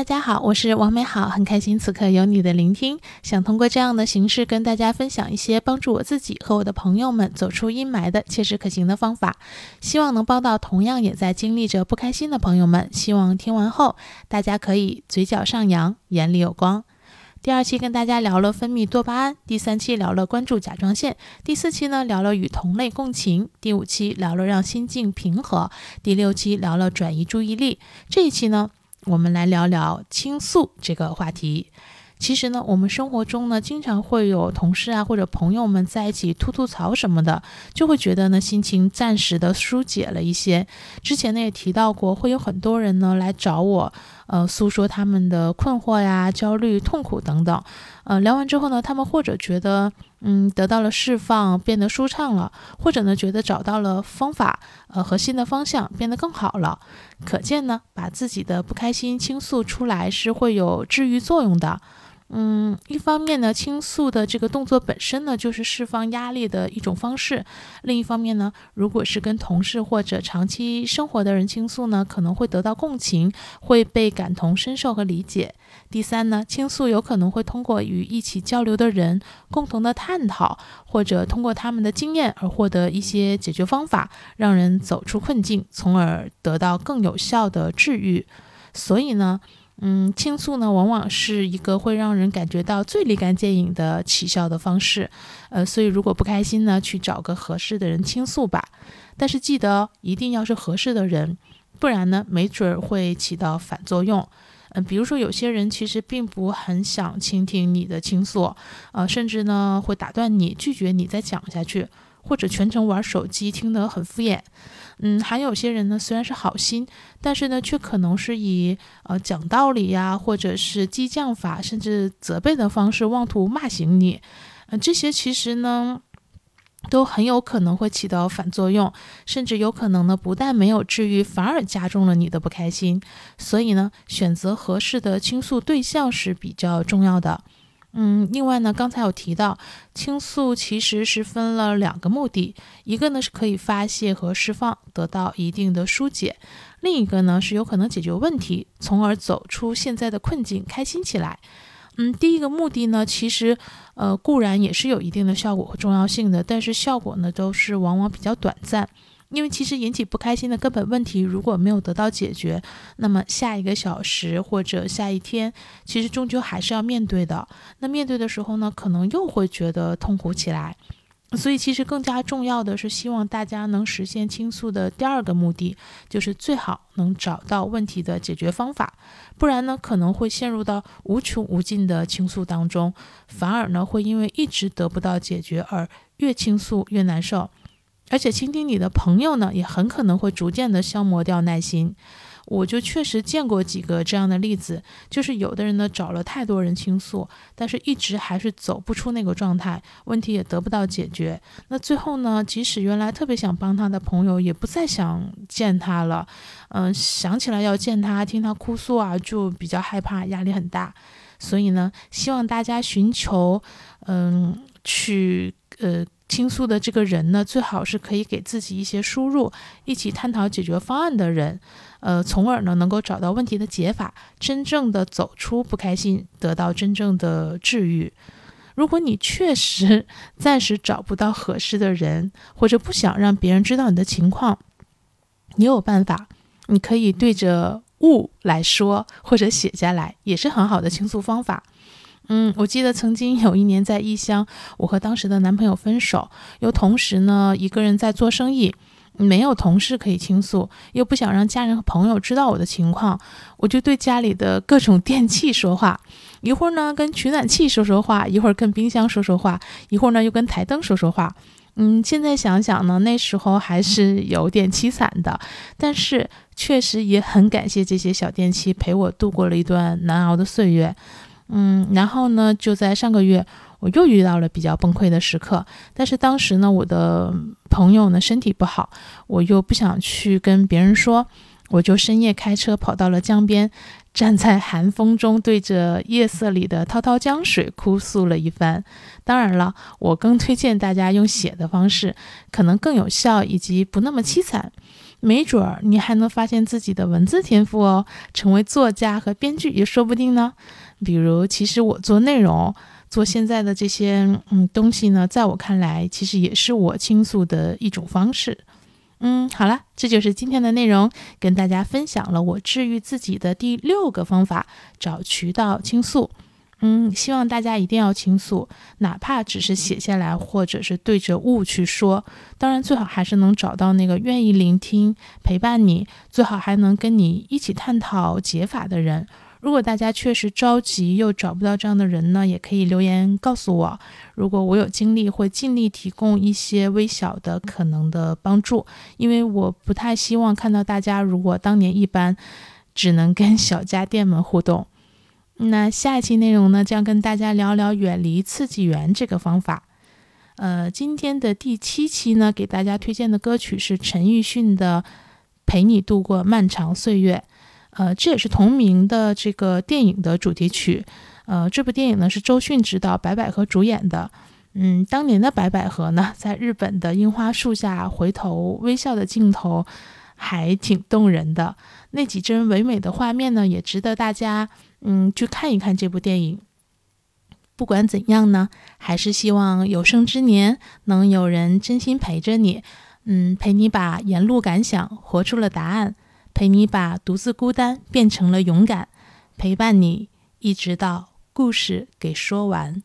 大家好，我是王美好，很开心此刻有你的聆听。想通过这样的形式跟大家分享一些帮助我自己和我的朋友们走出阴霾的切实可行的方法，希望能帮到同样也在经历着不开心的朋友们。希望听完后大家可以嘴角上扬，眼里有光。第二期跟大家聊了分泌多巴胺，第三期聊了关注甲状腺，第四期呢聊了与同类共情，第五期聊了让心境平和，第六期聊了转移注意力。这一期呢？我们来聊聊倾诉这个话题。其实呢，我们生活中呢，经常会有同事啊或者朋友们在一起吐吐槽什么的，就会觉得呢，心情暂时的疏解了一些。之前呢也提到过，会有很多人呢来找我，呃，诉说他们的困惑呀、焦虑、痛苦等等。呃，聊完之后呢，他们或者觉得，嗯，得到了释放，变得舒畅了；或者呢，觉得找到了方法，呃，和新的方向，变得更好了。可见呢，把自己的不开心倾诉出来是会有治愈作用的。嗯，一方面呢，倾诉的这个动作本身呢，就是释放压力的一种方式；另一方面呢，如果是跟同事或者长期生活的人倾诉呢，可能会得到共情，会被感同身受和理解。第三呢，倾诉有可能会通过与一起交流的人共同的探讨，或者通过他们的经验而获得一些解决方法，让人走出困境，从而得到更有效的治愈。所以呢。嗯，倾诉呢，往往是一个会让人感觉到最立竿见影的起效的方式。呃，所以如果不开心呢，去找个合适的人倾诉吧。但是记得一定要是合适的人，不然呢，没准会起到反作用。嗯，比如说有些人其实并不很想倾听你的倾诉，呃，甚至呢会打断你，拒绝你再讲下去，或者全程玩手机，听得很敷衍。嗯，还有些人呢，虽然是好心，但是呢，却可能是以呃讲道理呀，或者是激将法，甚至责备的方式，妄图骂醒你。呃，这些其实呢，都很有可能会起到反作用，甚至有可能呢，不但没有治愈，反而加重了你的不开心。所以呢，选择合适的倾诉对象是比较重要的。嗯，另外呢，刚才有提到倾诉其实是分了两个目的，一个呢是可以发泄和释放，得到一定的疏解；另一个呢是有可能解决问题，从而走出现在的困境，开心起来。嗯，第一个目的呢，其实呃固然也是有一定的效果和重要性的，但是效果呢都是往往比较短暂。因为其实引起不开心的根本问题如果没有得到解决，那么下一个小时或者下一天，其实终究还是要面对的。那面对的时候呢，可能又会觉得痛苦起来。所以其实更加重要的是，希望大家能实现倾诉的第二个目的，就是最好能找到问题的解决方法。不然呢，可能会陷入到无穷无尽的倾诉当中，反而呢会因为一直得不到解决而越倾诉越难受。而且倾听你的朋友呢，也很可能会逐渐的消磨掉耐心。我就确实见过几个这样的例子，就是有的人呢找了太多人倾诉，但是一直还是走不出那个状态，问题也得不到解决。那最后呢，即使原来特别想帮他的朋友，也不再想见他了。嗯，想起来要见他，听他哭诉啊，就比较害怕，压力很大。所以呢，希望大家寻求，嗯，去呃。倾诉的这个人呢，最好是可以给自己一些输入，一起探讨解决方案的人，呃，从而呢能够找到问题的解法，真正的走出不开心，得到真正的治愈。如果你确实暂时找不到合适的人，或者不想让别人知道你的情况，你有办法，你可以对着物来说，或者写下来，也是很好的倾诉方法。嗯，我记得曾经有一年在异乡，我和当时的男朋友分手，又同时呢一个人在做生意，没有同事可以倾诉，又不想让家人和朋友知道我的情况，我就对家里的各种电器说话，一会儿呢跟取暖器说说话，一会儿跟冰箱说说话，一会儿呢又跟台灯说说话。嗯，现在想想呢，那时候还是有点凄惨的，但是确实也很感谢这些小电器陪我度过了一段难熬的岁月。嗯，然后呢，就在上个月，我又遇到了比较崩溃的时刻。但是当时呢，我的朋友呢身体不好，我又不想去跟别人说，我就深夜开车跑到了江边，站在寒风中，对着夜色里的滔滔江水哭诉了一番。当然了，我更推荐大家用写的方式，可能更有效，以及不那么凄惨。没准儿你还能发现自己的文字天赋哦，成为作家和编剧也说不定呢。比如，其实我做内容，做现在的这些嗯东西呢，在我看来，其实也是我倾诉的一种方式。嗯，好了，这就是今天的内容，跟大家分享了我治愈自己的第六个方法——找渠道倾诉。嗯，希望大家一定要倾诉，哪怕只是写下来，或者是对着物去说。当然，最好还是能找到那个愿意聆听、陪伴你，最好还能跟你一起探讨解法的人。如果大家确实着急又找不到这样的人呢，也可以留言告诉我。如果我有精力，会尽力提供一些微小的可能的帮助。因为我不太希望看到大家如果当年一般，只能跟小家电们互动。那下一期内容呢，将跟大家聊聊远离刺激源这个方法。呃，今天的第七期呢，给大家推荐的歌曲是陈奕迅的《陪你度过漫长岁月》。呃，这也是同名的这个电影的主题曲。呃，这部电影呢是周迅执导，白百合主演的。嗯，当年的白百合呢，在日本的樱花树下回头微笑的镜头，还挺动人的。那几帧唯美的画面呢，也值得大家。嗯，去看一看这部电影。不管怎样呢，还是希望有生之年能有人真心陪着你，嗯，陪你把沿路感想活出了答案，陪你把独自孤单变成了勇敢，陪伴你一直到故事给说完。